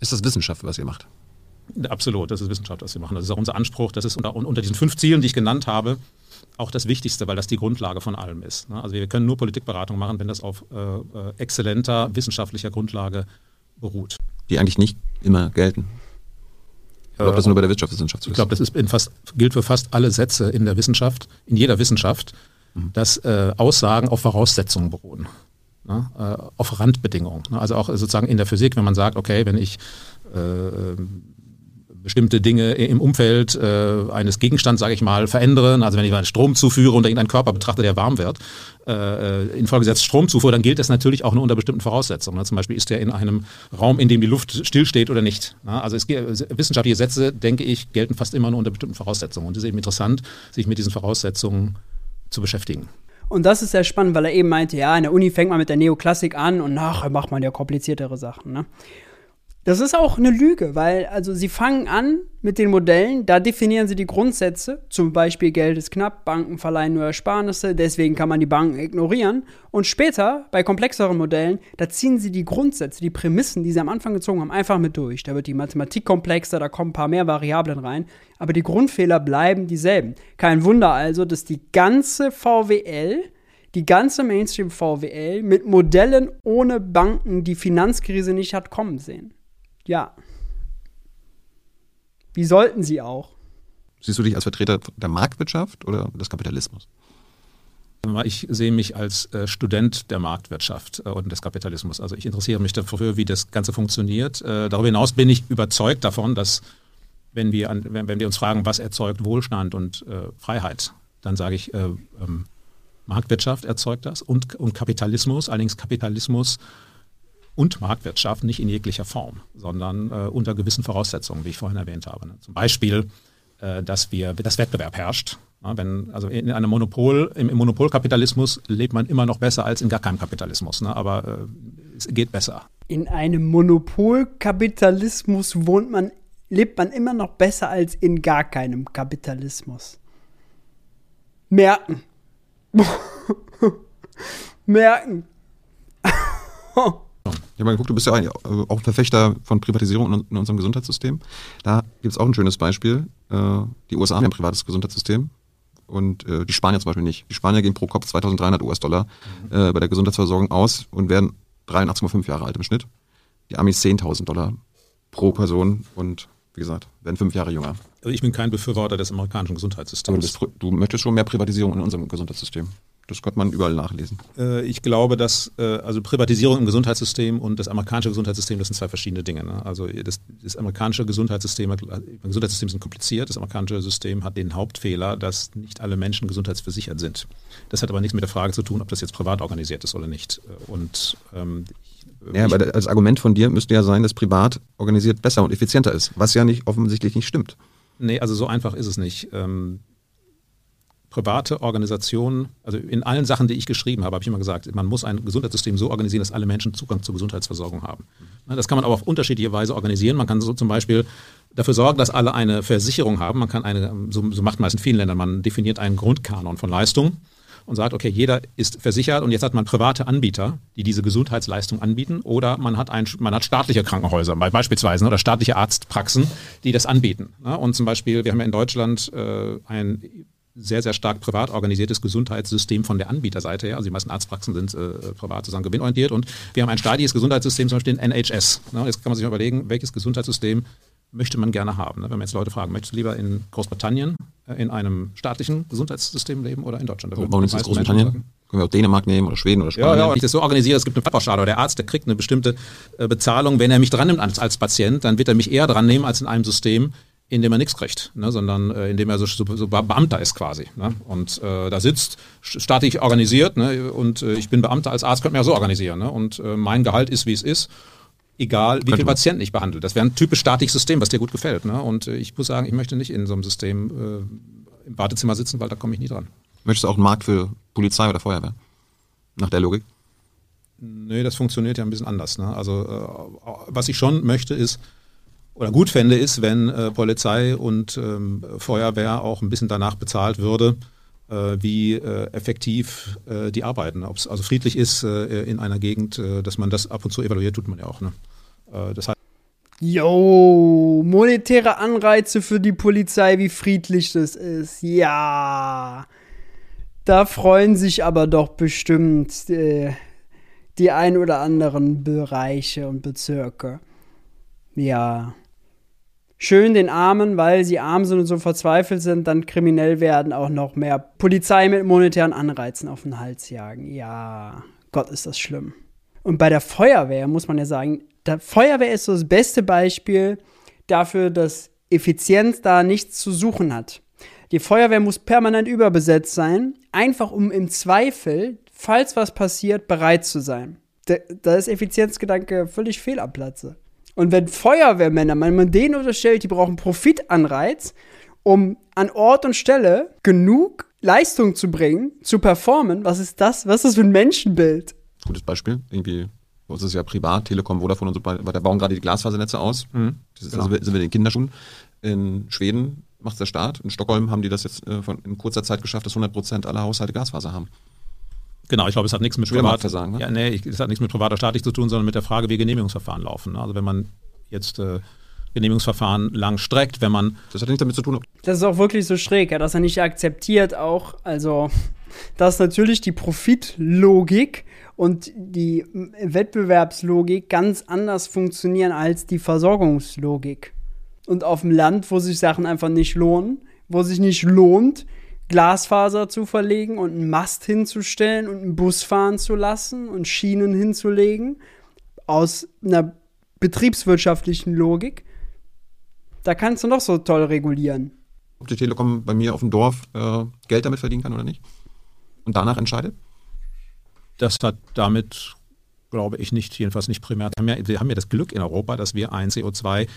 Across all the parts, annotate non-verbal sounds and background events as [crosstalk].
Ist das Wissenschaft, was ihr macht? Absolut, das ist Wissenschaft, was wir machen. Das ist auch unser Anspruch. Das ist unter, unter diesen fünf Zielen, die ich genannt habe, auch das Wichtigste, weil das die Grundlage von allem ist. Ne? Also wir können nur Politikberatung machen, wenn das auf äh, äh, exzellenter wissenschaftlicher Grundlage beruht. Die eigentlich nicht immer gelten. Ich glaube, das nur bei der Wirtschaftswissenschaft so Ich glaube, das ist fast, gilt für fast alle Sätze in der Wissenschaft, in jeder Wissenschaft, dass äh, Aussagen auf Voraussetzungen beruhen. Ne? Äh, auf Randbedingungen. Ne? Also auch sozusagen in der Physik, wenn man sagt, okay, wenn ich äh, bestimmte Dinge im Umfeld äh, eines Gegenstands, sage ich mal, verändern. Also wenn ich mal Strom zuführe und irgendeinen Körper betrachte, der warm wird, äh, infolgesetzt Stromzufuhr, dann gilt das natürlich auch nur unter bestimmten Voraussetzungen. Ne? Zum Beispiel ist der in einem Raum, in dem die Luft stillsteht oder nicht. Ne? Also es, wissenschaftliche Sätze, denke ich, gelten fast immer nur unter bestimmten Voraussetzungen. Und es ist eben interessant, sich mit diesen Voraussetzungen zu beschäftigen. Und das ist sehr spannend, weil er eben meinte, ja, in der Uni fängt man mit der Neoklassik an und nachher macht man ja kompliziertere Sachen. Ne? Das ist auch eine Lüge, weil also sie fangen an mit den Modellen, da definieren sie die Grundsätze, zum Beispiel Geld ist knapp, Banken verleihen nur Ersparnisse, deswegen kann man die Banken ignorieren. Und später, bei komplexeren Modellen, da ziehen sie die Grundsätze, die Prämissen, die sie am Anfang gezogen haben, einfach mit durch. Da wird die Mathematik komplexer, da kommen ein paar mehr Variablen rein, aber die Grundfehler bleiben dieselben. Kein Wunder also, dass die ganze VWL die ganze Mainstream VWL mit Modellen ohne Banken die Finanzkrise nicht hat kommen sehen. Ja. Wie sollten sie auch? Siehst du dich als Vertreter der Marktwirtschaft oder des Kapitalismus? Ich sehe mich als äh, Student der Marktwirtschaft äh, und des Kapitalismus. Also ich interessiere mich dafür, wie das Ganze funktioniert. Äh, darüber hinaus bin ich überzeugt davon, dass wenn wir, an, wenn, wenn, wir uns fragen, was erzeugt Wohlstand und Freiheit, dann sage ich, ähm, Marktwirtschaft erzeugt das und, und Kapitalismus. Allerdings Kapitalismus und Marktwirtschaft nicht in jeglicher Form, sondern äh, unter gewissen Voraussetzungen, wie ich vorhin erwähnt habe. Ne? Zum Beispiel, äh, dass wir, dass Wettbewerb herrscht. Ja, wenn, also in einem Monopol, im, im, Monopolkapitalismus lebt man immer noch besser als in gar keinem Kapitalismus, ne? aber äh, es geht besser. In einem Monopolkapitalismus wohnt man, lebt man immer noch besser als in gar keinem Kapitalismus. Merken. [laughs] Merken. [laughs] Ich habe mal geguckt, du bist ja äh, auch ein Verfechter von Privatisierung in unserem Gesundheitssystem. Da gibt es auch ein schönes Beispiel. Äh, die USA haben ein privates Gesundheitssystem und äh, die Spanier zum Beispiel nicht. Die Spanier gehen pro Kopf 2300 US-Dollar mhm. bei der Gesundheitsversorgung aus und werden 83,5 Jahre alt im Schnitt. Die Amis 10.000 Dollar pro Person und wie gesagt, werden fünf Jahre jünger. Also ich bin kein Befürworter des amerikanischen Gesundheitssystems. Du, du möchtest schon mehr Privatisierung in unserem Gesundheitssystem. Das könnte man überall nachlesen. Äh, ich glaube, dass äh, also Privatisierung im Gesundheitssystem und das amerikanische Gesundheitssystem, das sind zwei verschiedene Dinge. Ne? Also das, das, amerikanische Gesundheitssystem, das Gesundheitssystem sind kompliziert. Das amerikanische System hat den Hauptfehler, dass nicht alle Menschen gesundheitsversichert sind. Das hat aber nichts mit der Frage zu tun, ob das jetzt privat organisiert ist oder nicht. Und ähm, ja, aber das Argument von dir müsste ja sein, dass privat organisiert besser und effizienter ist, was ja nicht offensichtlich nicht stimmt. Nee, also so einfach ist es nicht. Ähm, private Organisationen, also in allen Sachen, die ich geschrieben habe, habe ich immer gesagt, man muss ein Gesundheitssystem so organisieren, dass alle Menschen Zugang zur Gesundheitsversorgung haben. Das kann man aber auf unterschiedliche Weise organisieren. Man kann so zum Beispiel dafür sorgen, dass alle eine Versicherung haben. Man kann eine, so, so macht man es in vielen Ländern, man definiert einen Grundkanon von Leistungen und sagt, okay, jeder ist versichert und jetzt hat man private Anbieter, die diese Gesundheitsleistung anbieten oder man hat, ein, man hat staatliche Krankenhäuser beispielsweise oder staatliche Arztpraxen, die das anbieten. Und zum Beispiel, wir haben ja in Deutschland äh, ein sehr, sehr stark privat organisiertes Gesundheitssystem von der Anbieterseite her. Also die meisten Arztpraxen sind äh, privat sozusagen gewinnorientiert und wir haben ein staatliches Gesundheitssystem, zum Beispiel den NHS. Ne? Jetzt kann man sich mal überlegen, welches Gesundheitssystem möchte man gerne haben. Ne? Wenn man jetzt Leute fragen, möchtest du lieber in Großbritannien äh, in einem staatlichen Gesundheitssystem leben oder in Deutschland? Warum ist das Großbritannien? Können wir auch Dänemark nehmen oder Schweden oder Spanien? Ja, ja, ich das so organisiere, es gibt eine Pauschale. Der Arzt, der kriegt eine bestimmte äh, Bezahlung. Wenn er mich dran nimmt als, als Patient, dann wird er mich eher dran nehmen als in einem System, in dem er nichts kriegt, ne, sondern äh, in dem er so, so, so Beamter ist quasi. Ne? Und äh, da sitzt, staatlich organisiert, ne, und äh, ich bin Beamter als Arzt, könnte man ja so organisieren. Ne? Und äh, mein Gehalt ist, wie es ist, egal wie viele Patienten ich behandle. Das wäre ein typisch staatliches System, was dir gut gefällt. Ne? Und äh, ich muss sagen, ich möchte nicht in so einem System äh, im Wartezimmer sitzen, weil da komme ich nie dran. Möchtest du auch einen Markt für Polizei oder Feuerwehr? Nach der Logik? Nee, das funktioniert ja ein bisschen anders. Ne? Also äh, was ich schon möchte, ist, oder gut fände, ist, wenn äh, Polizei und ähm, Feuerwehr auch ein bisschen danach bezahlt würde, äh, wie äh, effektiv äh, die arbeiten. Ob es also friedlich ist äh, in einer Gegend, äh, dass man das ab und zu evaluiert, tut man ja auch. Ne? Das heißt, Yo, monetäre Anreize für die Polizei, wie friedlich das ist. Ja. Da freuen sich aber doch bestimmt die ein oder anderen Bereiche und Bezirke. Ja. Schön den Armen, weil sie arm sind und so verzweifelt sind, dann kriminell werden, auch noch mehr Polizei mit monetären Anreizen auf den Hals jagen. Ja, Gott ist das schlimm. Und bei der Feuerwehr muss man ja sagen, der Feuerwehr ist so das beste Beispiel dafür, dass Effizienz da nichts zu suchen hat. Die Feuerwehr muss permanent überbesetzt sein, einfach um im Zweifel, falls was passiert, bereit zu sein. Da, da ist Effizienzgedanke völlig fehl am Platze. Und wenn Feuerwehrmänner, wenn man denen unterstellt, die brauchen Profitanreiz, um an Ort und Stelle genug Leistung zu bringen, zu performen, was ist das? Was ist das für ein Menschenbild? Gutes Beispiel. Irgendwie, bei uns ist es ja privat, Telekom, Vodafone und so weiter, da bauen gerade die Glasfasernetze aus. Mhm, Das ist, genau. also sind wir in den Kinderschuhen. In Schweden macht es der Staat. In Stockholm haben die das jetzt äh, von, in kurzer Zeit geschafft, dass 100 Prozent aller Haushalte Glasfaser haben. Genau, ich glaube, es hat nichts mit Schon wieder privat, Marktversagen, ne? ja, nee, ich- es hat nichts mit privat oder staatlich zu tun, sondern mit der Frage, wie Genehmigungsverfahren laufen. ne? Also wenn man jetzt äh, Genehmigungsverfahren lang streckt, wenn man Das hat nichts damit zu tun, Das ist auch wirklich so schräg, ja, dass er nicht akzeptiert auch, also, dass natürlich die Profitlogik und die Wettbewerbslogik ganz anders funktionieren als die Versorgungslogik. Und auf dem Land, wo sich Sachen einfach nicht lohnen, wo sich nicht lohnt, Glasfaser zu verlegen und einen Mast hinzustellen und einen Bus fahren zu lassen und Schienen hinzulegen, aus einer betriebswirtschaftlichen Logik, da kannst du noch so toll regulieren. ob die Telekom bei mir auf dem Dorf äh, Geld damit verdienen kann oder nicht. Und danach entscheidet. Das hat damit, glaube ich, nicht, jedenfalls nicht primär. Wir haben ja, wir haben ja das Glück in Europa, dass wir ein CO2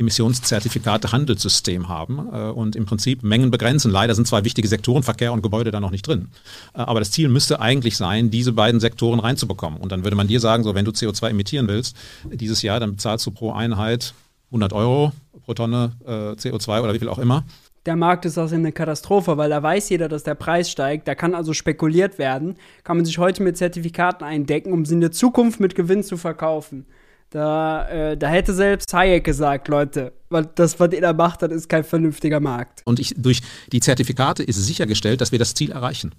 Emissionszertifikate-Handelssystem haben äh, und im Prinzip Mengen begrenzen. Leider sind zwei wichtige Sektoren, Verkehr und Gebäude, da noch nicht drin. Äh, aber das Ziel müsste eigentlich sein, diese beiden Sektoren reinzubekommen. Und dann würde man dir sagen, so wenn du CO2 emittieren willst, dieses Jahr, dann bezahlst du pro Einheit 100 Euro pro Tonne äh, CO2 oder wie viel auch immer. Der Markt ist außerdem eine Katastrophe, weil da weiß jeder, dass der Preis steigt. Da kann also spekuliert werden. Kann man sich heute mit Zertifikaten eindecken, um sie in der Zukunft mit Gewinn zu verkaufen. Da, äh, da hätte selbst Hayek gesagt, Leute, das, was ihr da macht, das ist kein vernünftiger Markt. Und ich, durch die Zertifikate ist sichergestellt, dass wir das Ziel erreichen.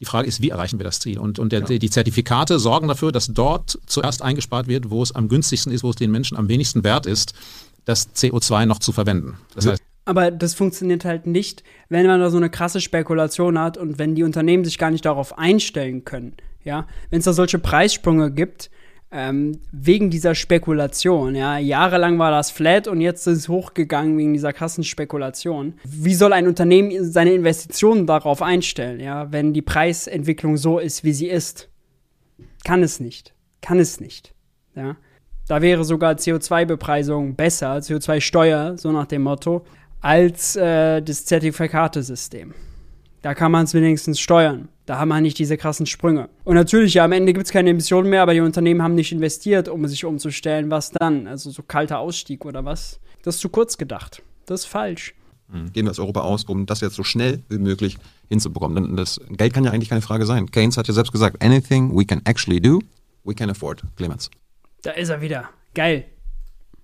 Die Frage ist, wie erreichen wir das Ziel? Und, und der, die Zertifikate sorgen dafür, dass dort zuerst eingespart wird, wo es am günstigsten ist, wo es den Menschen am wenigsten wert ist, das CO2 noch zu verwenden. Das heißt, Aber das funktioniert halt nicht, wenn man da so eine krasse Spekulation hat und wenn die Unternehmen sich gar nicht darauf einstellen können. Ja, wenn es da solche Preissprünge gibt, ähm, wegen dieser Spekulation, ja, jahrelang war das flat und jetzt ist es hochgegangen wegen dieser krassen Spekulation. Wie soll ein Unternehmen seine Investitionen darauf einstellen, ja, wenn die Preisentwicklung so ist, wie sie ist? Kann es nicht. Kann es nicht. Ja. Da wäre sogar CO2-Bepreisung besser, CO2-Steuer, so nach dem Motto, als äh, das Zertifikatesystem. Da kann man es wenigstens steuern. Da haben wir nicht diese krassen Sprünge. Und natürlich, ja, am Ende gibt es keine Emissionen mehr, aber die Unternehmen haben nicht investiert, um sich umzustellen. Was dann? Also so kalter Ausstieg oder was? Das ist zu kurz gedacht. Das ist falsch. Gehen wir aus Europa aus, um das jetzt so schnell wie möglich hinzubekommen. Denn das Geld kann ja eigentlich keine Frage sein. Keynes hat ja selbst gesagt, anything we can actually do, we can afford. Clemens. Da ist er wieder. Geil.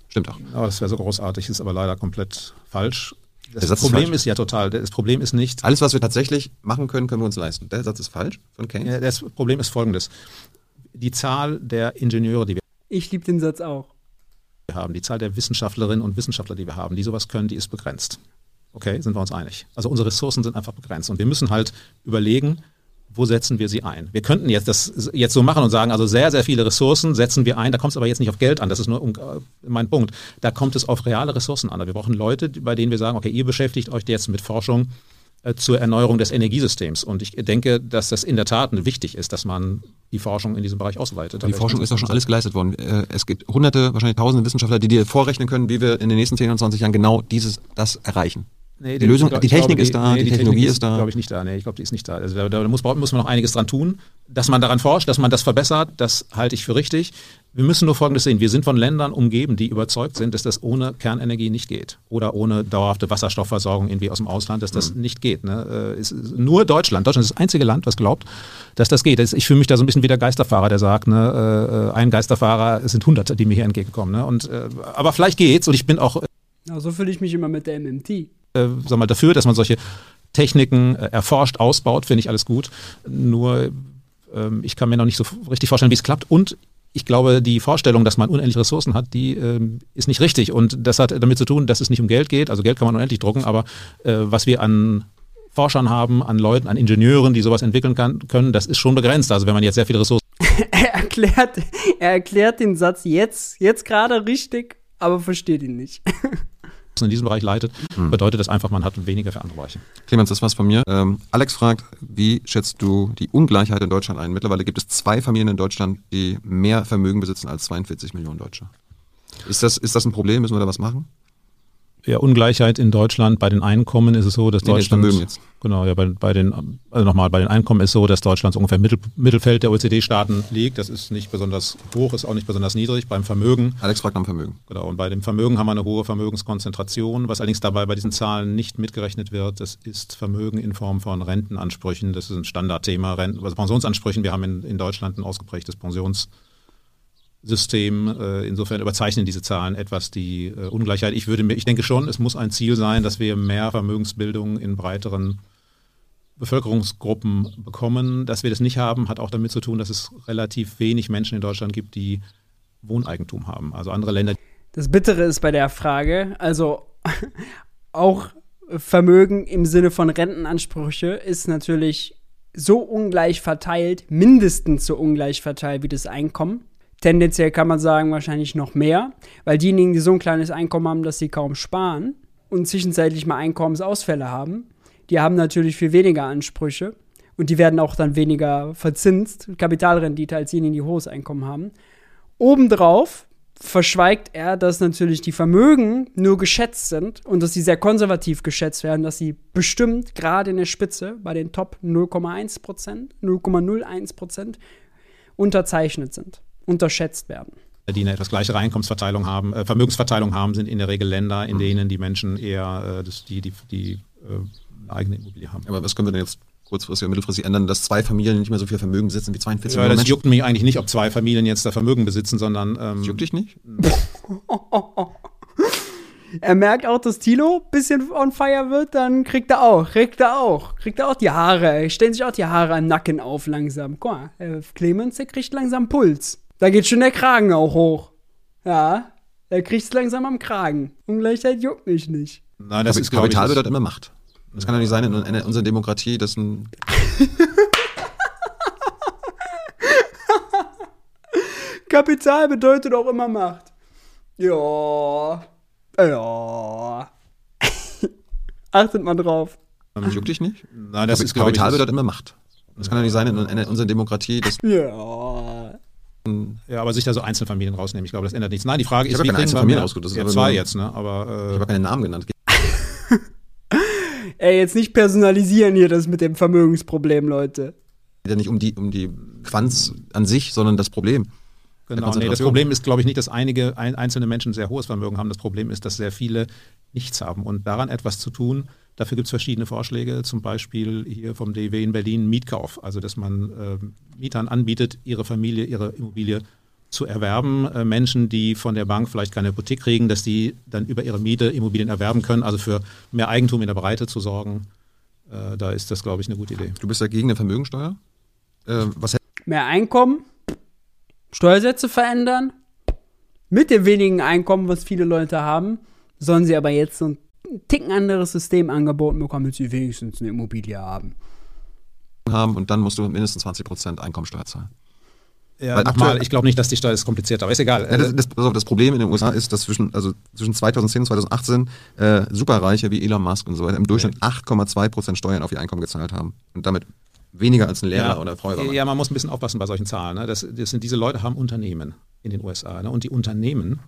Stimmt auch. oh, das wäre so großartig, ist aber leider komplett falsch. Das Der Satz ist Problem falsch. ist, ja total, das Problem ist nicht, Alles, was wir tatsächlich machen können, können wir uns leisten. Der Satz ist falsch von Keynes. ja, das Problem ist folgendes. Die Zahl der Ingenieure, die wir Ich liebe den Satz auch. haben, die Zahl der Wissenschaftlerinnen und Wissenschaftler, die wir haben, die sowas können, die ist begrenzt. Okay, sind wir uns einig. Also unsere Ressourcen sind einfach begrenzt und wir müssen halt überlegen, wo setzen wir sie ein? Wir könnten jetzt das jetzt so machen und sagen, also sehr, sehr viele Ressourcen setzen wir ein, da kommt es aber jetzt nicht auf Geld an, das ist nur äh, mein Punkt. Da kommt es auf reale Ressourcen an. Wir brauchen Leute, bei denen wir sagen, okay, ihr beschäftigt euch jetzt mit Forschung äh, zur Erneuerung des Energiesystems. Und ich denke, dass das in der Tat wichtig ist, dass man die Forschung in diesem Bereich ausweitet. Die Forschung ist doch schon alles geleistet worden. Äh, Es gibt hunderte, wahrscheinlich tausende Wissenschaftler, die dir vorrechnen können, wie wir in den nächsten 10 und 20 Jahren genau dieses, das erreichen. Nee, Die Lösung- glaub- die ich glaube, Technik ist da, die Technologie ist da. glaube ich nicht da. Nee, ich glaube, die ist nicht da. Also da, da muss, muss man noch einiges dran tun, dass man daran forscht, dass man das verbessert. Das halte ich für richtig. Wir müssen nur Folgendes sehen: Wir sind von Ländern umgeben, die überzeugt sind, dass das ohne Kernenergie nicht geht oder ohne dauerhafte Wasserstoffversorgung irgendwie aus dem Ausland, dass das nicht geht. Ne? Äh, ist nur Deutschland. Deutschland ist das einzige Land, was glaubt, dass das geht. Ich fühle mich da so ein bisschen wie der Geisterfahrer, der sagt, ne, äh, ein Geisterfahrer, es sind Hunderte, die mir hier entgegenkommen. Ne? Und, äh, aber vielleicht geht's und ich bin auch Ja, so fühle ich mich immer mit der MMT. Äh, sag mal, dafür, dass man solche Techniken äh, erforscht, ausbaut, finde ich alles gut. Nur ähm, ich kann mir noch nicht so richtig vorstellen, wie es klappt. Und ich glaube, die Vorstellung, dass man unendliche Ressourcen hat, die ähm, ist nicht richtig. Und das hat damit zu tun, dass es nicht um Geld geht. Also Geld kann man unendlich drucken, aber äh, was wir an Forschern haben, an Leuten, an Ingenieuren, die sowas entwickeln kann, können, das ist schon begrenzt. Also wenn man jetzt sehr viele Ressourcen [laughs] Er erklärt, er erklärt den Satz jetzt, jetzt gerade richtig, aber versteht ihn nicht. [laughs] in diesem Bereich leitet, bedeutet das einfach, man hat weniger für andere Bereiche. Clemens, das war's von mir. Ähm, Alex fragt, wie schätzt du die Ungleichheit in Deutschland ein? Mittlerweile gibt es zwei Familien in Deutschland, die mehr Vermögen besitzen als 42 Millionen Deutsche. Ist das, ist das ein Problem? Müssen wir da was machen? Ja, Ungleichheit in Deutschland. Bei den Einkommen ist es so, dass Nee, das Deutschland. Vermögen jetzt. Genau, ja, bei, bei den, also nochmal, bei den Einkommen ist so, dass Deutschland so ungefähr im Mittel, Mittelfeld der OECD-Staaten liegt. Das ist nicht besonders hoch, ist auch nicht besonders niedrig. Beim Vermögen, Alex fragt nach dem Vermögen. genau, und bei dem Vermögen haben wir eine hohe Vermögenskonzentration. Was allerdings dabei bei diesen Zahlen nicht mitgerechnet wird, das ist Vermögen in Form von Rentenansprüchen. Das ist ein Standardthema. Renten, also Pensionsansprüchen. Wir haben in, in Deutschland ein ausgeprägtes Pensions System. Äh, Insofern überzeichnen diese Zahlen etwas die äh, Ungleichheit. Ich würde mir, ich denke schon, es muss ein Ziel sein, dass wir mehr Vermögensbildung in breiteren Bevölkerungsgruppen bekommen. Dass wir das nicht haben, hat auch damit zu tun, dass es relativ wenig Menschen in Deutschland gibt, die Wohneigentum haben. Also andere Länder, Das Bittere ist bei der Frage, also [laughs] auch Vermögen im Sinne von Rentenansprüche ist natürlich so ungleich verteilt, mindestens so ungleich verteilt wie das Einkommen. Tendenziell kann man sagen, wahrscheinlich noch mehr, weil diejenigen, die so ein kleines Einkommen haben, dass sie kaum sparen und zwischenzeitlich mal Einkommensausfälle haben, die haben natürlich viel weniger Ansprüche und die werden auch dann weniger verzinst, Kapitalrendite, als diejenigen, die hohes Einkommen haben. Obendrauf verschweigt er, dass natürlich die Vermögen nur geschätzt sind und dass sie sehr konservativ geschätzt werden, dass sie bestimmt gerade in der Spitze bei den Top 0,1 Prozent, 0,01 Prozent unterzeichnet sind, unterschätzt werden. die eine etwas gleichere Einkommensverteilung haben, äh, Vermögensverteilung haben, sind in der Regel Länder, in denen die Menschen eher äh, das, die, die, die äh, eine eigene Immobilie haben. Aber was können wir denn jetzt kurzfristig oder mittelfristig ändern, dass zwei Familien nicht mehr so viel Vermögen besitzen wie 42 Ja, Millionen das Menschen? juckt mich eigentlich nicht, ob zwei Familien jetzt da Vermögen besitzen, sondern ähm, Juckt dich nicht? [laughs] Er merkt auch, dass Tilo ein bisschen on fire wird, dann kriegt er auch, kriegt er auch, kriegt er auch die Haare, stellen sich auch die Haare am Nacken auf langsam. Guck mal, äh, Clemens, der kriegt langsam Puls. Da geht schon der Kragen auch hoch. Ja, er kriegt's langsam am Kragen. Ungleichheit juckt mich nicht. nein, das Kapi- ist Kapital bedeutet immer Macht. Das kann doch nicht sein in, in unserer Demokratie, dass ein [laughs] Kapital bedeutet auch immer Macht. Ja, ja. [laughs] Achtet mal drauf. das juckt dich nicht? Nein, das Kapi- ist Kapital bedeutet immer Macht. Das kann doch nicht sein in, in unserer Demokratie, dass Ja. Ja, aber sich da so Einzelfamilien rausnehmen, ich glaube, das ändert nichts. Nein, die Frage Ich ist, habe wie keine kriegen wir Einzelfamilien ausgesucht, das ist ja, aber zwei nur- jetzt, ne? ich Aber habe äh, keinen Namen genannt. [laughs] Ey, jetzt nicht personalisieren hier das mit dem Vermögensproblem, Leute. geht ja nicht um die, um die Quanz an sich, sondern das Problem. Genau, nee, das. Problem ist, glaube ich, nicht, dass einige ein, einzelne Menschen sehr hohes Vermögen haben. Das Problem ist, dass sehr viele nichts haben. Und daran etwas zu tun, dafür gibt es verschiedene Vorschläge, zum Beispiel hier vom DW in Berlin Mietkauf. Also, dass man ähm, Mietern anbietet, ihre Familie, ihre Immobilie zu erwerben. Äh, Menschen, die von der Bank vielleicht keine Hypothek kriegen, dass die dann über ihre Miete Immobilien erwerben können, also für mehr Eigentum in der Breite zu sorgen. Äh, da ist das, glaube ich, eine gute Idee. Du bist ja gegen eine Vermögensteuer. Äh, was Mehr Einkommen, Steuersätze verändern. Mit dem wenigen Einkommen, was viele Leute haben, sollen sie aber jetzt so ein Ticken anderes System angeboten bekommen, damit sie wenigstens eine Immobilie haben. haben und dann musst du mindestens 20% Einkommensteuer zahlen. Ja, Weil nochmal, ich glaube nicht, dass die Steuer ist kompliziert, aber ist egal. Ja, das, das, pass auf, das Problem in den USA ist, dass zwischen, also zwischen 2010 und 2018 äh, Superreiche wie Elon Musk und so weiter im Durchschnitt 8,2% Steuern auf ihr Einkommen gezahlt haben. Und damit weniger als ein Lehrer oder Feuerwehrmann. Ja, man muss ein bisschen aufpassen bei solchen Zahlen. Ne? Das, das sind, diese Leute haben Unternehmen in den USA. Ne? Und die Unternehmen,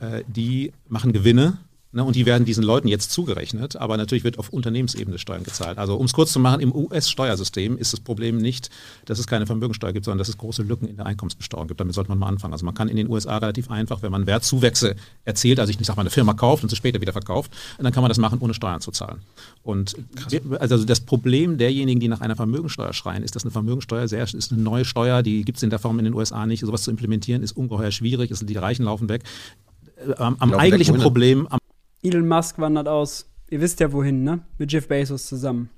äh, die machen Gewinne Ne, und die werden diesen Leuten jetzt zugerechnet, aber natürlich wird auf Unternehmensebene Steuern gezahlt. Also um es kurz zu machen, im US-Steuersystem ist das Problem nicht, dass es keine Vermögensteuer gibt, sondern dass es große Lücken in der Einkommensbesteuerung gibt. Damit sollte man mal anfangen. Also man kann in den USA relativ einfach, wenn man Wertzuwächse erzielt, also ich sag mal eine Firma kauft und sie später wieder verkauft, dann kann man das machen, ohne Steuern zu zahlen. Und also das Problem derjenigen, die nach einer Vermögensteuer schreien, ist, dass eine Vermögensteuer sehr, ist eine neue Steuer, die gibt es in der Form in den USA nicht. Sowas zu implementieren ist ungeheuer schwierig. Die Reichen laufen weg. Äh, am, am eigentlichen Problem, am Elon Musk wandert aus. Ihr wisst ja wohin, ne? Mit Jeff Bezos zusammen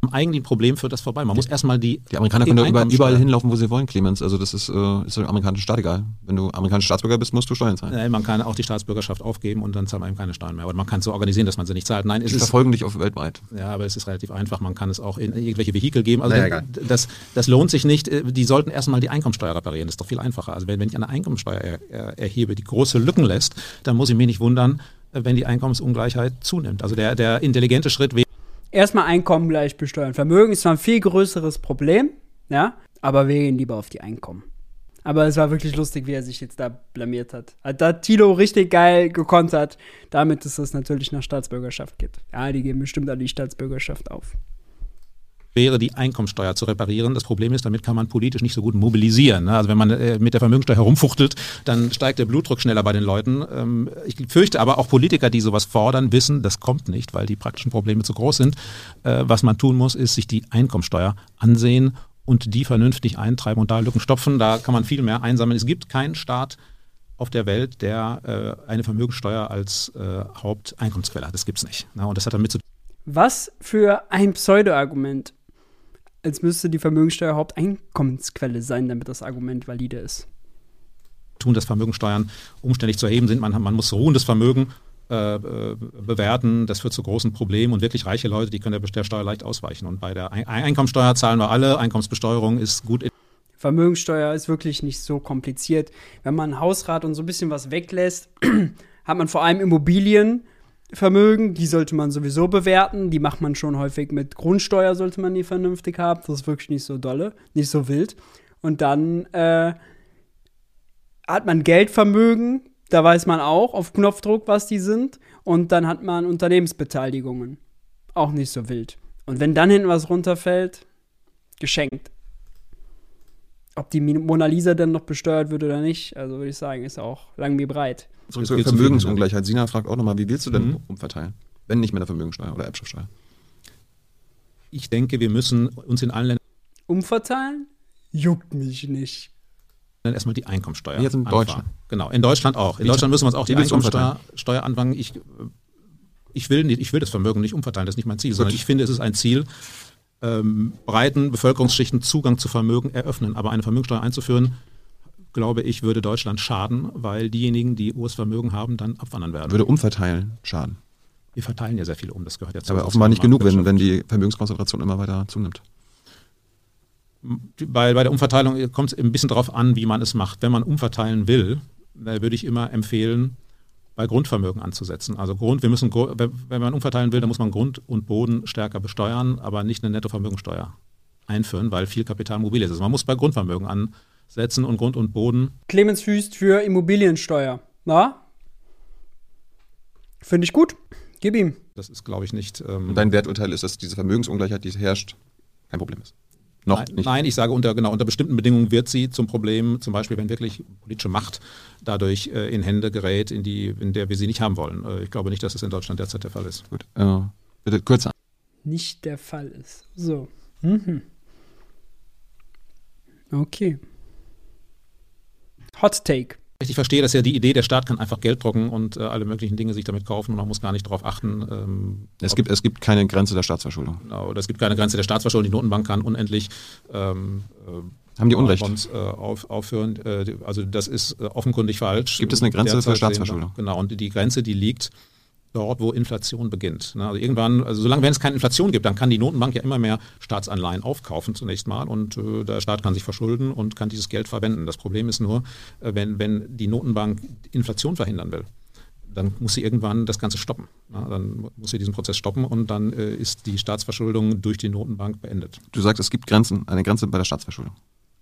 am eigentlichen Problem führt das vorbei. Man muss erstmal die. Die Amerikaner können ja überall, überall hinlaufen, wo sie wollen, Clemens. Also das ist, äh, ist der amerikanischen Staat egal. Wenn du amerikanischer Staatsbürger bist, musst du Steuern zahlen. Nein, man kann auch die Staatsbürgerschaft aufgeben und dann zahlt man eben keine Steuern mehr. Oder man kann es so organisieren, dass man sie nicht zahlt. Nein, es die ist. verfolgen dich auf weltweit. Ja, aber es ist relativ einfach. Man kann es auch in irgendwelche Vehikel geben. Also naja, das, das lohnt sich nicht. Die sollten erstmal die Einkommensteuer reparieren. Das ist doch viel einfacher. Also wenn, wenn ich eine Einkommensteuer er, er, erhebe, die große Lücken lässt, dann muss ich mich nicht wundern, wenn die Einkommensungleichheit zunimmt. Also der, der intelligente Schritt wäre erstmal Einkommen gleich besteuern. Vermögen ist zwar ein viel größeres Problem, ja, aber wir gehen lieber auf die Einkommen. Aber es war wirklich lustig, wie er sich jetzt da blamiert hat. Hat da Tilo richtig geil gekontert, damit dass es natürlich nach Staatsbürgerschaft geht. Ja, die geben bestimmt alle die Staatsbürgerschaft auf wäre, die Einkommensteuer zu reparieren. Das Problem ist, damit kann man politisch nicht so gut mobilisieren. Ne? Also wenn man äh, mit der Vermögensteuer herumfuchtelt, dann steigt der Blutdruck schneller bei den Leuten. Ähm, ich fürchte aber auch Politiker, die sowas fordern, wissen, das kommt nicht, weil die praktischen Probleme zu groß sind. Äh, was man tun muss, ist sich die Einkommensteuer ansehen und die vernünftig eintreiben und da Lücken stopfen. Da kann man viel mehr einsammeln. Es gibt keinen Staat auf der Welt, der äh, eine Vermögensteuer als Haupteinkommensquelle hat. Das gibt es nicht. Ne? Und das hat damit zu was für ein Pseudo-Argument als müsste die Vermögensteuer Haupteinkommensquelle sein, damit das Argument valide ist. Tun, dass Vermögensteuern umständlich zu erheben sind. Man, man muss ruhendes Vermögen äh, äh bewerten. Das führt zu großen Problemen und wirklich reiche Leute, die können der, Steuer leicht ausweichen. Und bei der Einkommenssteuer zahlen wir alle. Einkommensbesteuerung ist gut. Vermögensteuer ist wirklich nicht so kompliziert. Wenn man Hausrat und so ein bisschen was weglässt, [clears throat] hat man vor allem Immobilien Vermögen, die sollte man sowieso bewerten. Die macht man schon häufig mit Grundsteuer, sollte man die vernünftig haben. Das ist wirklich nicht so dolle, nicht so wild. Und dann äh, hat man Geldvermögen, da weiß man auch auf Knopfdruck, was die sind. Und dann hat man Unternehmensbeteiligungen. Auch nicht so wild. Und wenn dann hinten was runterfällt, geschenkt. Ob die Mona Lisa denn noch besteuert wird oder nicht, also würde ich sagen, ist auch lang wie breit. Zurück zur Vermögensungleichheit. Sina fragt auch nochmal, wie willst du denn mhm. umverteilen? Wenn nicht mit der Vermögensteuer oder Erbschaftssteuer? Ich denke, wir müssen uns in allen Ländern. Umverteilen? Juckt mich nicht. Dann erstmal die Einkommensteuer. Jetzt in Deutschland. Genau, in Deutschland auch. In Deutschland müssen wir uns auch die Einkommensteuer Steuer anfangen. Ich, ich, will nicht, ich will das Vermögen nicht umverteilen, das ist nicht mein Ziel, Gut. sondern ich finde, es ist ein Ziel, ähm, breiten Bevölkerungsschichten Zugang zu Vermögen eröffnen. Aber eine Vermögensteuer einzuführen, glaube ich, würde Deutschland schaden, weil diejenigen, die hohes Vermögen haben, dann abwandern werden. Würde umverteilen schaden. Wir verteilen ja sehr viel um, das gehört ja zu Aber offenbar nicht genug, wenn, wenn die Vermögenskonzentration immer weiter zunimmt. Bei, bei der Umverteilung kommt es ein bisschen darauf an, wie man es macht. Wenn man umverteilen will, würde ich immer empfehlen, bei Grundvermögen anzusetzen. Also Grund, wir müssen, wenn man umverteilen will, dann muss man Grund und Boden stärker besteuern, aber nicht eine Nettovermögensteuer einführen, weil viel Kapital mobil ist. Also man muss bei Grundvermögen ansetzen setzen und Grund und Boden. Clemens Hüst für Immobiliensteuer. Na? Finde ich gut. Gib ihm. Das ist, glaube ich, nicht. Ähm dein Werturteil ist, dass diese Vermögensungleichheit, die herrscht, kein Problem ist. Noch nein, nicht. Nein, ich sage unter, genau, unter bestimmten Bedingungen wird sie zum Problem, zum Beispiel, wenn wirklich politische Macht dadurch äh, in Hände gerät, in, die, in der wir sie nicht haben wollen. Äh, ich glaube nicht, dass es in Deutschland derzeit der Fall ist. Gut, äh, bitte kürzer. Nicht der Fall ist. So. Mhm. Okay. Hot Take. Ich verstehe, dass ja die Idee, der Staat kann einfach Geld drucken und äh, alle möglichen Dinge sich damit kaufen und man muss gar nicht darauf achten. Ähm, es, gibt, es gibt keine Grenze der Staatsverschuldung. Genau, oder es gibt keine Grenze der Staatsverschuldung. Die Notenbank kann unendlich ähm, äh, haben die Unrecht? Bonds, äh, auf, aufhören. Äh, also das ist äh, offenkundig falsch. Gibt es eine Grenze für Staatsverschuldung? Genau, und die Grenze, die liegt dort, wo Inflation beginnt. Also irgendwann, also solange wenn es keine Inflation gibt, dann kann die Notenbank ja immer mehr Staatsanleihen aufkaufen zunächst mal und äh, der Staat kann sich verschulden und kann dieses Geld verwenden. Das Problem ist nur, äh, wenn, wenn die Notenbank Inflation verhindern will, dann muss sie irgendwann das Ganze stoppen. Ja, dann muss sie diesen Prozess stoppen und dann äh, ist die Staatsverschuldung durch die Notenbank beendet. Du sagst, es gibt Grenzen, eine Grenze bei der Staatsverschuldung.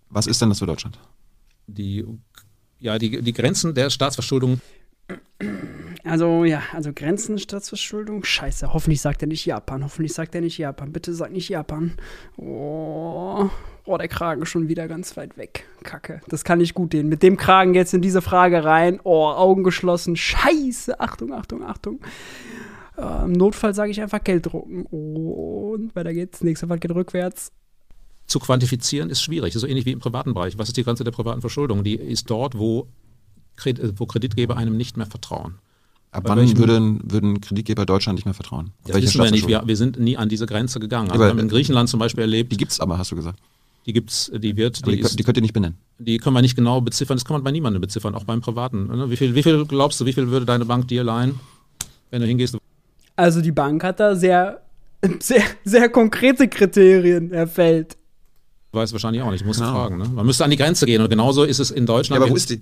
Was ist denn das für Deutschland? Die, ja, die, die Grenzen der Staatsverschuldung Also, ja, also Grenzen Staatsverschuldung. Scheiße, hoffentlich sagt er nicht Japan. Hoffentlich sagt er nicht Japan. Bitte sag nicht Japan. Oh, oh, der Kragen schon wieder ganz weit weg. Kacke, das kann nicht gut gehen. Mit dem Kragen jetzt in diese Frage rein. Oh, Augen geschlossen. Scheiße, Achtung, Achtung, Achtung. Äh, Im Notfall sage ich einfach Geld drucken. Und weiter geht's. Nächster Fall geht rückwärts zu quantifizieren ist schwierig. So ähnlich wie im privaten Bereich. Was ist die Grenze der privaten Verschuldung? Die ist dort, wo, wo Kreditgeber einem nicht mehr vertrauen. Ab wann welchem, würden, würden Kreditgeber Deutschland nicht mehr vertrauen? Das wissen wir nicht. Wir, wir, sind nie an diese Grenze gegangen. Also wir haben in Griechenland zum Beispiel erlebt. Die gibt es aber, hast du gesagt. Die gibt's, die wird, die, die, ist, die könnt ihr nicht benennen. Die können wir nicht genau beziffern. Das kann man bei niemandem beziffern, auch beim Privaten. Ne? Wie viel, wie viel glaubst du, wie viel würde deine Bank dir leihen, wenn du hingehst? Also die Bank hat da sehr, [laughs] sehr, sehr konkrete Kriterien erfällt weiß wahrscheinlich auch nicht. Ich muss genau. fragen. Ne? Man müsste an die Grenze gehen und genauso ist es in Deutschland. Ja, aber wo ist die?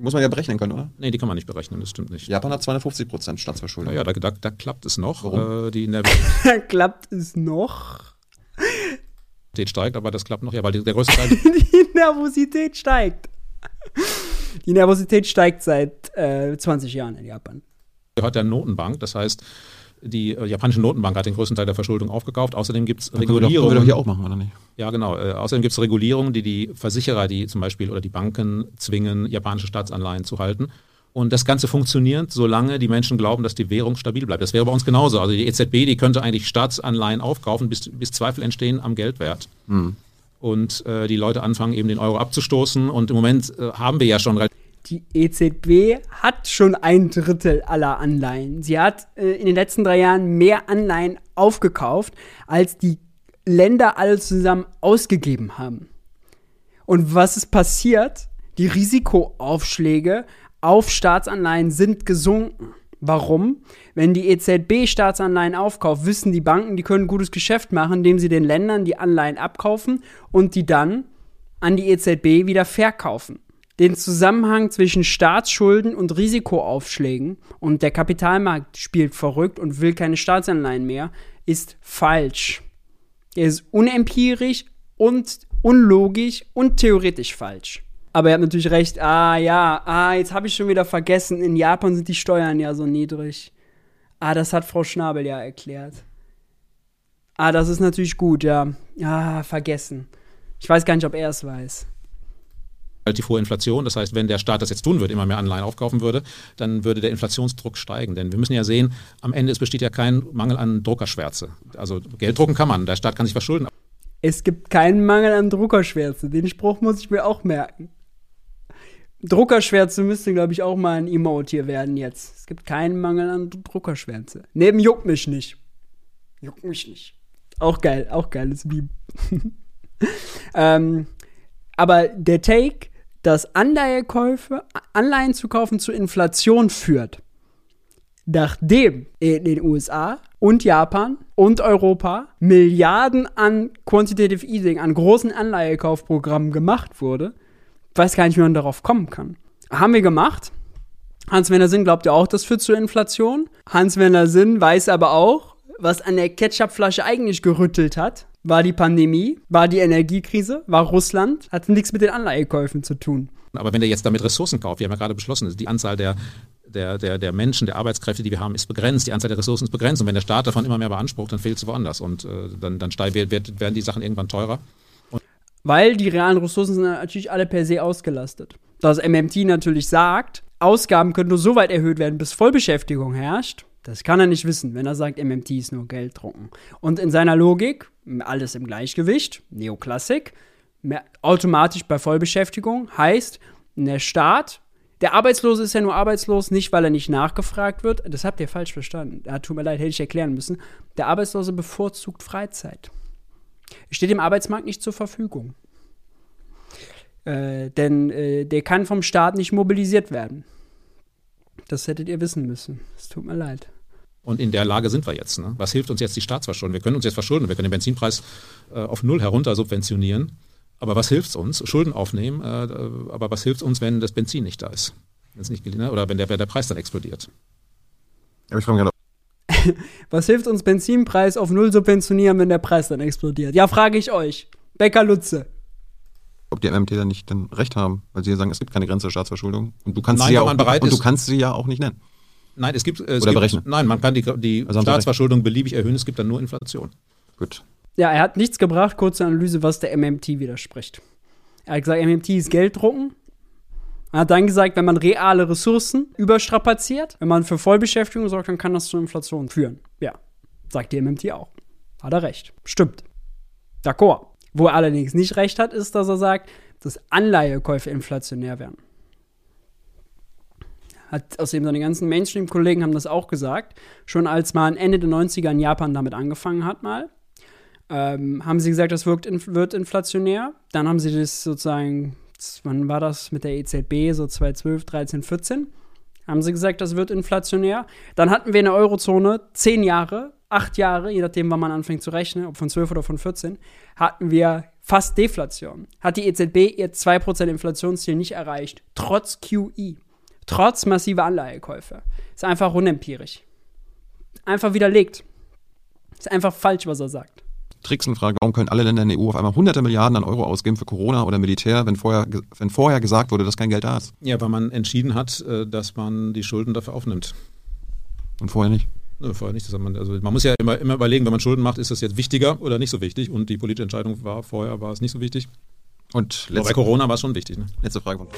Die muss man ja berechnen können, oder? Nee, die kann man nicht berechnen, das stimmt nicht. Japan hat 250 Prozent Staatsverschuldung. Ja, ja da, da, da, klappt es noch. Warum? Äh, die [laughs] klappt es noch? Die steigt, aber das klappt noch, ja, weil die, der größte Teil. [laughs] die Nervosität steigt. Die Nervosität steigt seit äh, 20 Jahren in Japan. Gehört der Notenbank, das heißt, die äh, japanische Notenbank hat den größten Teil der Verschuldung aufgekauft. Außerdem gibt es Regulierungen. Doch hier auch machen, oder nicht? Ja, genau. Äh, außerdem gibt es Regulierungen, die die Versicherer, die zum Beispiel oder die Banken zwingen, japanische Staatsanleihen zu halten. Und das Ganze funktioniert, solange die Menschen glauben, dass die Währung stabil bleibt. Das wäre bei uns genauso. Also die EZB, die könnte eigentlich Staatsanleihen aufkaufen, bis, bis Zweifel entstehen am Geldwert. Hm. Und äh, die Leute anfangen eben den Euro abzustoßen. Und im Moment äh, haben wir ja schon die EZB hat schon ein Drittel aller Anleihen. Sie hat äh, in den letzten drei Jahren mehr Anleihen aufgekauft, als die Länder alle zusammen ausgegeben haben. Und was ist passiert? Die Risikoaufschläge auf Staatsanleihen sind gesunken. Warum? Wenn die EZB Staatsanleihen aufkauft, wissen die Banken, die können gutes Geschäft machen, indem sie den Ländern die Anleihen abkaufen und die dann an die EZB wieder verkaufen den Zusammenhang zwischen Staatsschulden und Risikoaufschlägen und der Kapitalmarkt spielt verrückt und will keine Staatsanleihen mehr, ist falsch. Er ist unempirisch und unlogisch und theoretisch falsch. Aber er hat natürlich recht, ah ja, ah, jetzt habe ich schon wieder vergessen, in Japan sind die Steuern ja so niedrig. Ah, das hat Frau Schnabel ja erklärt. Ah, das ist natürlich gut, ja. Ah, vergessen. Ich weiß gar nicht, ob er es weiß relativ hohe Inflation. Das heißt, wenn der Staat das jetzt tun würde, immer mehr Anleihen aufkaufen würde, dann würde der Inflationsdruck steigen. Denn wir müssen ja sehen, am Ende es besteht ja kein Mangel an Druckerschwärze. Also Geld drucken kann man, der Staat kann sich verschulden. Es gibt keinen Mangel an Druckerschwärze. Den Spruch muss ich mir auch merken. Druckerschwärze müsste, glaube ich, auch mal ein Emote hier werden jetzt. Es gibt keinen Mangel an Druckerschwärze. Neben juckt mich nicht. Juckt mich nicht. Auch geil, auch geiles Meme. [laughs] ähm, aber der Take dass Anleihekäufe, Anleihen zu kaufen zu Inflation führt. Nachdem in den USA und Japan und Europa Milliarden an Quantitative Easing, an großen Anleihekaufprogrammen gemacht wurde, weiß gar nicht, wie man darauf kommen kann. Haben wir gemacht. Hans-Werner Sinn glaubt ja auch, das führt zur Inflation. Hans-Werner Sinn weiß aber auch, was an der Ketchupflasche eigentlich gerüttelt hat war die Pandemie, war die Energiekrise, war Russland, hat nichts mit den Anleihekäufen zu tun. Aber wenn der jetzt damit Ressourcen kauft, wir haben ja gerade beschlossen, die Anzahl der, der, der, der Menschen, der Arbeitskräfte, die wir haben, ist begrenzt, die Anzahl der Ressourcen ist begrenzt. Und wenn der Staat davon immer mehr beansprucht, dann fehlt es woanders. Und äh, dann, dann steig, wird, werden die Sachen irgendwann teurer. Und Weil die realen Ressourcen sind natürlich alle per se ausgelastet. Das MMT natürlich sagt, Ausgaben können nur so weit erhöht werden, bis Vollbeschäftigung herrscht. Das kann er nicht wissen, wenn er sagt, MMT ist nur Geld drucken. Und in seiner Logik, alles im Gleichgewicht, Neoklassik, automatisch bei Vollbeschäftigung heißt, der Staat, der Arbeitslose ist ja nur arbeitslos, nicht weil er nicht nachgefragt wird. Das habt ihr falsch verstanden. Ja, tut mir leid, hätte ich erklären müssen. Der Arbeitslose bevorzugt Freizeit. Steht dem Arbeitsmarkt nicht zur Verfügung. Äh, denn äh, der kann vom Staat nicht mobilisiert werden. Das hättet ihr wissen müssen. Es tut mir leid. Und in der Lage sind wir jetzt. Ne? Was hilft uns jetzt die Staatsverschuldung? Wir können uns jetzt verschulden, wir können den Benzinpreis äh, auf null herunter subventionieren. Aber was hilft uns? Schulden aufnehmen. Äh, aber was hilft uns, wenn das Benzin nicht da ist? Wenn es nicht ne? oder wenn der, der Preis dann explodiert? Ja, ich frage [laughs] Was hilft uns Benzinpreis auf null subventionieren, wenn der Preis dann explodiert? Ja, frage ich euch. Bäcker Lutze. ob die MMT dann nicht dann recht haben, weil sie ja sagen, es gibt keine Grenze der Staatsverschuldung und du kannst Nein, sie ja auch und du kannst sie ja auch nicht nennen. Nein, es gibt, es Oder gibt berechnen. nein, man kann die, die Also Staatsverschuldung beliebig erhöhen, es gibt dann nur Inflation. Gut. Ja, er hat nichts gebracht, kurze Analyse, was der MMT widerspricht. Er hat gesagt, MMT ist Gelddrucken. Er hat dann gesagt, wenn man reale Ressourcen überstrapaziert, wenn man für Vollbeschäftigung sorgt, dann kann das zu Inflation führen. Ja, sagt die MMT auch. Hat er recht. Stimmt. D'accord. Wo er allerdings nicht recht hat, ist, dass er sagt, dass Anleihekäufe inflationär werden. Hat außerdem seine ganzen Mainstream-Kollegen haben das auch gesagt. Schon als man Ende der 90er in Japan damit angefangen hat, mal ähm, haben sie gesagt, das wirkt in, wird inflationär. Dann haben sie das sozusagen, wann war das mit der EZB, so 2012, 13, 14, haben sie gesagt, das wird inflationär. Dann hatten wir in der Eurozone zehn Jahre, acht Jahre, je nachdem, wann man anfängt zu rechnen, ob von 12 oder von 14, hatten wir fast Deflation. Hat die EZB ihr 2% Inflationsziel nicht erreicht, trotz QE, trotz massiver Anleihekäufe. Ist einfach unempirisch. Einfach widerlegt. Ist einfach falsch, was er sagt. Trixen fragt, warum können alle Länder in der EU auf einmal hunderte Milliarden an Euro ausgeben für Corona oder Militär, wenn vorher, wenn vorher gesagt wurde, dass kein Geld da ist Ja, weil man entschieden hat, äh, dass man die Schulden dafür aufnimmt. und vorher nicht? Vorher nicht. Man, also man muss ja immer, immer überlegen, wenn man Schulden macht, ist das jetzt wichtiger oder nicht so wichtig. Und die politische Entscheidung war, vorher war es nicht so wichtig. Und Aber bei letzte, Corona war es schon wichtig. Ne? letzte Frage von